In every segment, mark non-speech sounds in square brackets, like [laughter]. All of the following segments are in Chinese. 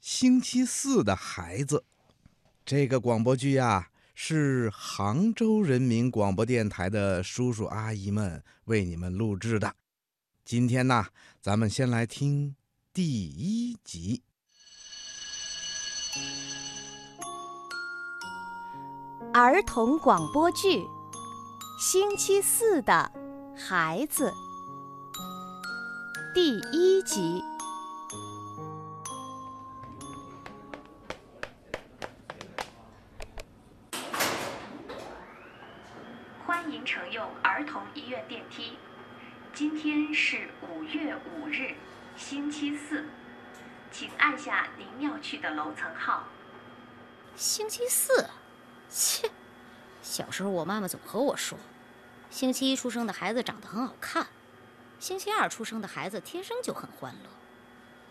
星期四的孩子》。这个广播剧呀，是杭州人民广播电台的叔叔阿姨们为你们录制的。今天呢，咱们先来听第一集。儿童广播剧《星期四的孩子》第一集。星期四，请按下您要去的楼层号。星期四，切！小时候我妈妈总和我说，星期一出生的孩子长得很好看，星期二出生的孩子天生就很欢乐，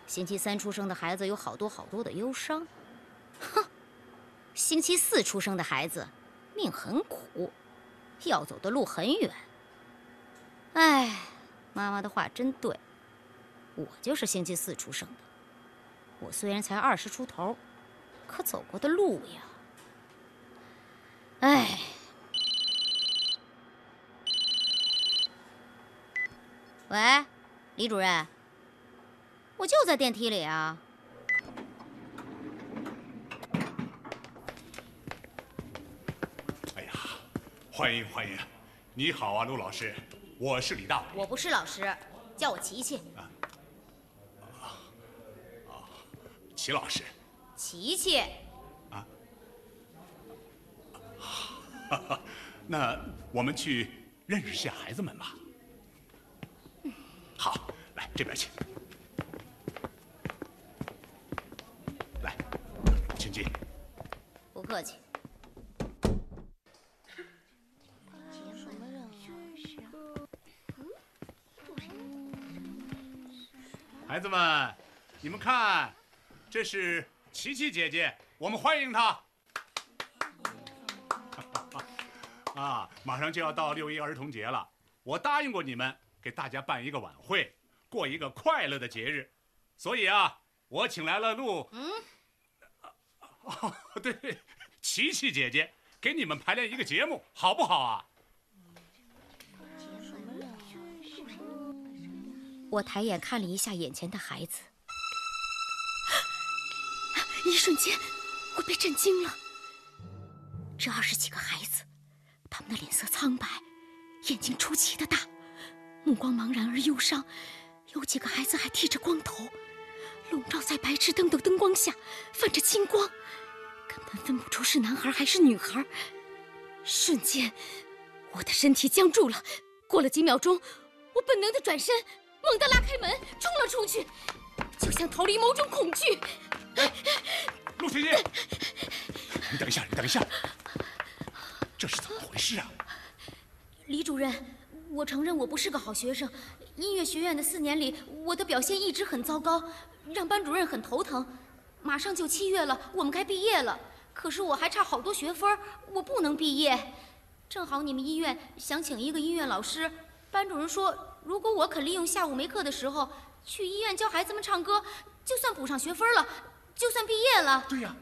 星期三出生的孩子有好多好多的忧伤。哼，星期四出生的孩子命很苦，要走的路很远。哎，妈妈的话真对，我就是星期四出生的。我虽然才二十出头，可走过的路呀，哎。喂，李主任，我就在电梯里啊。哎呀，欢迎欢迎！你好啊，陆老师，我是李大伟。我不是老师，叫我琪琪。齐老师，琪琪，哈哈，[laughs] 那我们去认识下孩子们吧。好，来这边请。来，请进。不客气。孩子们，你们看，这是琪琪姐姐，我们欢迎她。[laughs] 啊，马上就要到六一儿童节了，我答应过你们，给大家办一个晚会，过一个快乐的节日，所以啊，我请来了陆，嗯，[laughs] 哦，对，琪琪姐姐给你们排练一个节目，好不好啊？我抬眼看了一下眼前的孩子，一瞬间，我被震惊了。这二十几个孩子，他们的脸色苍白，眼睛出奇的大，目光茫然而忧伤。有几个孩子还剃着光头，笼罩在白炽灯的灯光下，泛着青光，根本分不出是男孩还是女孩。瞬间，我的身体僵住了。过了几秒钟，我本能的转身。猛地拉开门，冲了出去，就像逃离某种恐惧。陆琪琪，你等一下，你等一下，这是怎么回事啊？李主任，我承认我不是个好学生，音乐学院的四年里，我的表现一直很糟糕，让班主任很头疼。马上就七月了，我们该毕业了，可是我还差好多学分，我不能毕业。正好你们医院想请一个音乐老师，班主任说。如果我肯利用下午没课的时候去医院教孩子们唱歌，就算补上学分了，就算毕业了。对呀，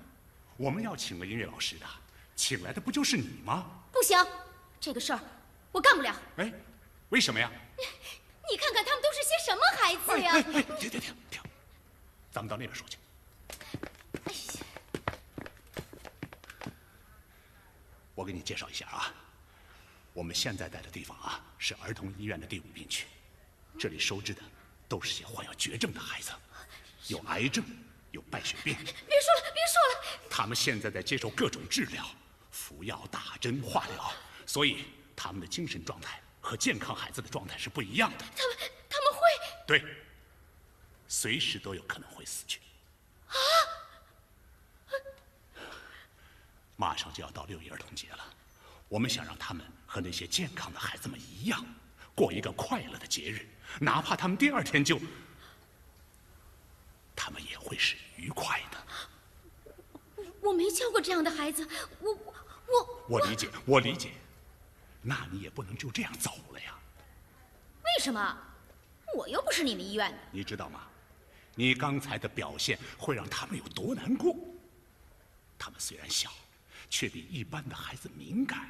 我们要请个音乐老师的，请来的不就是你吗？不行，这个事儿我干不了。哎，为什么呀？你看看他们都是些什么孩子呀！哎哎，停停停停，咱们到那边说去。哎呀，我给你介绍一下啊。我们现在在的地方啊，是儿童医院的第五病区，这里收治的都是些患有绝症的孩子，有癌症，有败血病。别说了，别说了。他们现在在接受各种治疗，服药、打针、化疗，所以他们的精神状态和健康孩子的状态是不一样的。他们，他们会？对，随时都有可能会死去。啊！马上就要到六一儿童节了。我们想让他们和那些健康的孩子们一样，过一个快乐的节日，哪怕他们第二天就，他们也会是愉快的。我没教过这样的孩子，我我我理解，我理解。那你也不能就这样走了呀。为什么？我又不是你们医院的。你知道吗？你刚才的表现会让他们有多难过。他们虽然小，却比一般的孩子敏感。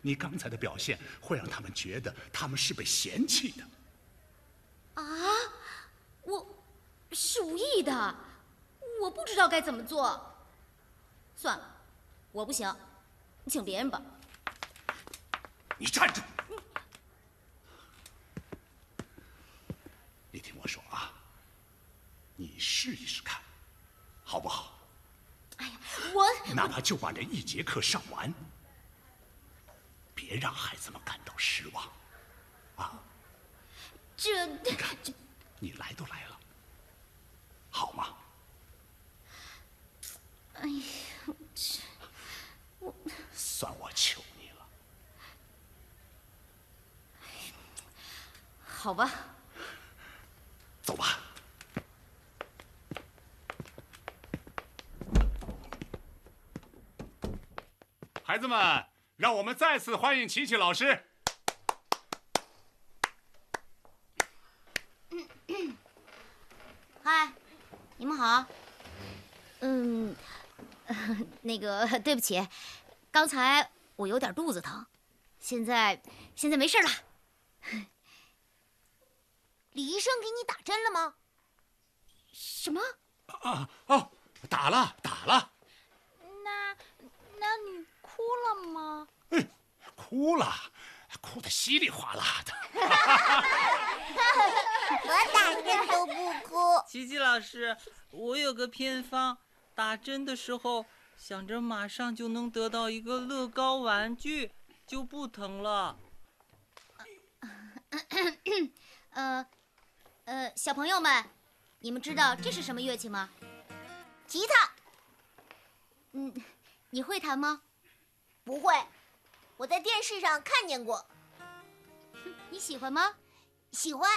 你刚才的表现会让他们觉得他们是被嫌弃的。啊，我是无意的，我不知道该怎么做。算了，我不行，你请别人吧。你站住！你听我说啊，你试一试看，好不好？哎呀，我哪怕就把这一节课上完，别让孩子们感到失望，啊！这你看，你来都来了，好吗？哎呀，这我算我求你了。好吧，走吧。孩子们，让我们再次欢迎琪琪老师。嗨，你们好。嗯，那个对不起，刚才我有点肚子疼，现在现在没事了。李医生给你打针了吗？什么？啊哦，打了打了，那那你哭了吗？哭了，哭得稀里哗啦的。[laughs] 我打针都不哭。琪琪老师，我有个偏方，打针的时候想着马上就能得到一个乐高玩具，就不疼了。呃，呃，小朋友们，你们知道这是什么乐器吗？吉他嗯，你会弹吗？不会，我在电视上看见过，你喜欢吗？喜欢。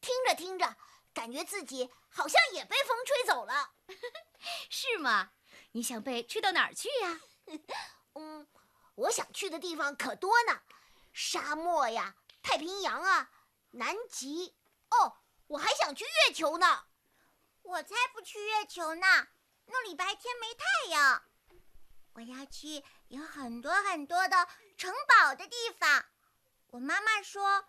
听着听着，感觉自己好像也被风吹走了。[laughs] 是吗？你想被吹到哪儿去呀？[laughs] 嗯，我想去的地方可多呢，沙漠呀，太平洋啊，南极。哦，我还想去月球呢。我才不去月球呢，那里白天没太阳。我要去有很多很多的城堡的地方。我妈妈说，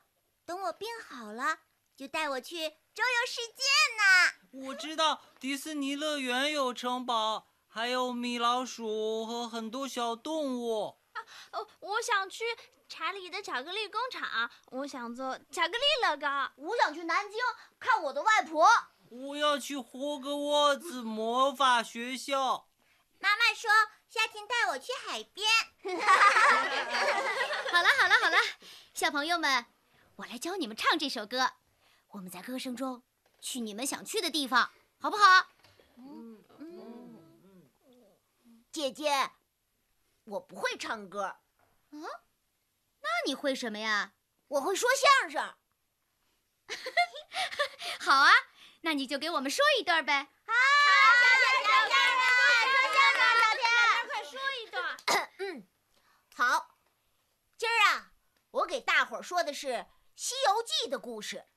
等我病好了，就带我去周游世界呢。我知道迪士尼乐园有城堡，还有米老鼠和很多小动物。哦，我想去查理的巧克力工厂，我想做巧克力乐高。我想去南京看我的外婆。我要去霍格沃兹魔法学校。妈妈说夏天带我去海边。[laughs] 好了好了好了，小朋友们，我来教你们唱这首歌。我们在歌声中去你们想去的地方，好不好？嗯嗯嗯姐姐，我不会唱歌，那你会什么呀？我会说相声。[laughs] 好啊，那你就给我们说一段呗。啊，小天，说相声，小天。快说一段。嗯好，今儿啊，我给大伙儿说的是《西游记》的故事。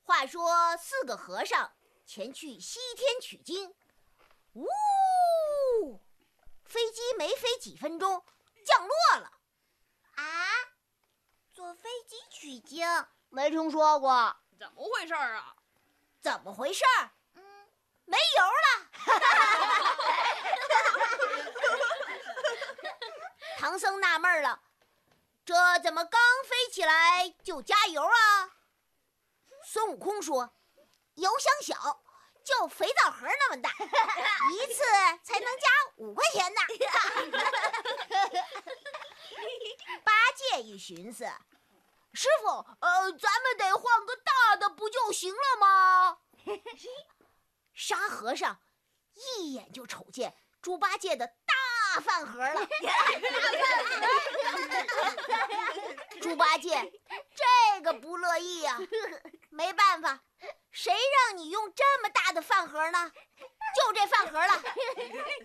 话说四个和尚前去西天取经，呜，飞机没飞几分钟降落了。啊，坐飞机取经？没听说过，怎么回事儿啊？怎么回事儿？嗯，没油了。唐僧纳闷了，这怎么刚飞起来就加油啊？孙悟空说：“油箱小，就肥皂盒那么大，[laughs] 一次才能加五块钱呢。[laughs] ”八戒一寻思，师傅，呃，咱们得换个大的不就行了吗？[laughs] 沙和尚一眼就瞅见猪八戒的大饭盒了。猪八戒这个不乐意呀、没办法，谁让你用这么大的饭盒呢？就这饭盒了。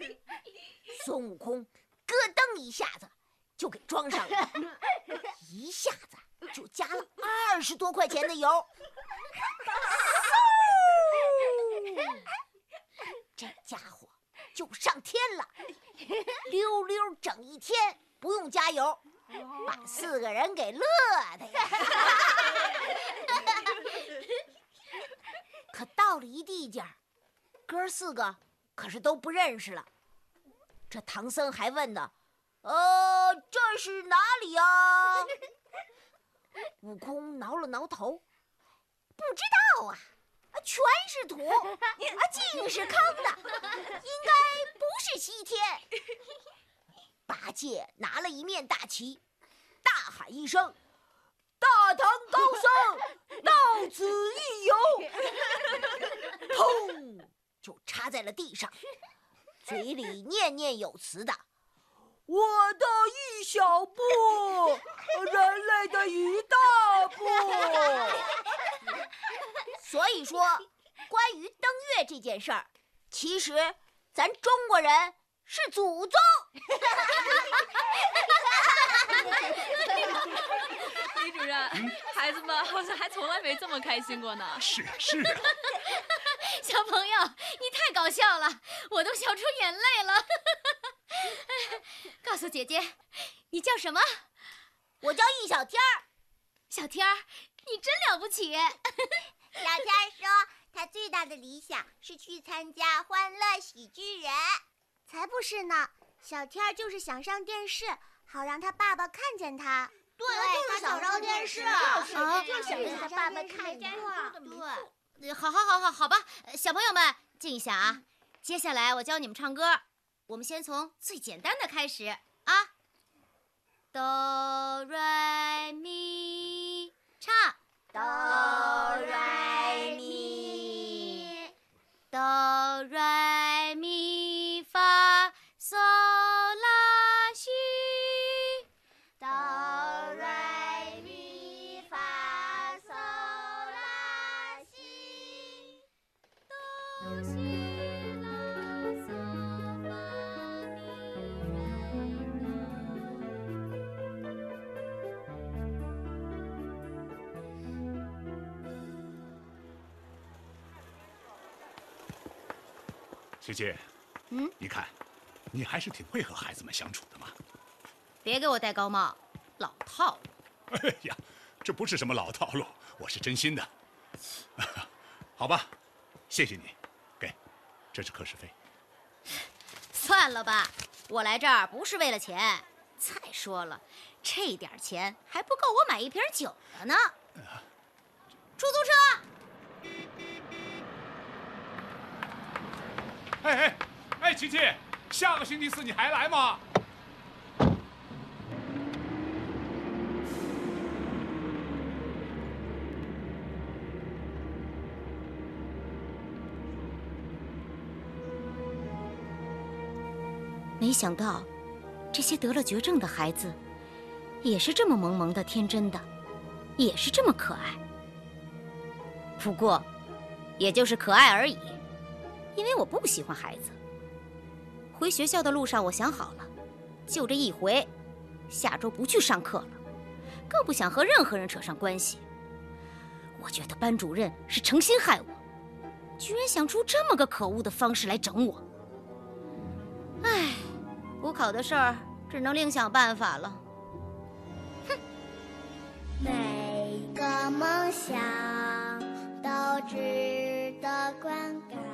[laughs] 孙悟空咯噔一下子就给装上了，[laughs] 一下子就加了二十多块钱的油。这家伙就上天了，溜溜整一天不用加油，把四个人给乐的呀。[laughs] 可到了一地界儿，哥四个可是都不认识了。这唐僧还问呢：“呃，这是哪里呀？” [laughs] 悟空挠了挠头，不知道啊，啊，全是土，啊，尽是坑的，应该不是西天。八戒拿了一面大旗，大喊一声：“大唐高僧到此一游！”砰，就插在了地上，嘴里念念有词的。我的一小步，人类的一大步。所以说，关于登月这件事儿，其实咱中国人是祖宗。[laughs] [laughs] 李主任，孩子们好像还从来没这么开心过呢。是啊是啊，[laughs] 小朋友，你太搞笑了，我都笑出眼泪了。[laughs] 告诉姐姐，你叫什么？我叫易小天儿。小天儿，你真了不起。小天儿说，他最大的理想是去参加《欢乐喜剧人》。才不是呢，小天儿就是想上电视，好让他爸爸看见他。对，他想上电视，啊就想让他爸爸看见他。对，好好好好好吧，小朋友们静一下啊。接下来我教你们唱歌，我们先从最简单的开始啊。哆来咪，唱。哆来咪，哆来琪琪，嗯，你看，你还是挺会和孩子们相处的嘛。别给我戴高帽，老套路。哎呀，这不是什么老套路，我是真心的。[laughs] 好吧，谢谢你，给，这是课时费。算了吧，我来这儿不是为了钱。再说了，这点钱还不够我买一瓶酒的呢。出租车，哎哎哎，琪琪，下个星期四你还来吗？没想到，这些得了绝症的孩子，也是这么萌萌的、天真的，也是这么可爱。不过，也就是可爱而已，因为我不喜欢孩子。回学校的路上，我想好了，就这一回，下周不去上课了，更不想和任何人扯上关系。我觉得班主任是诚心害我，居然想出这么个可恶的方式来整我。唉，补考的事儿只能另想办法了。每个梦想都值得灌溉。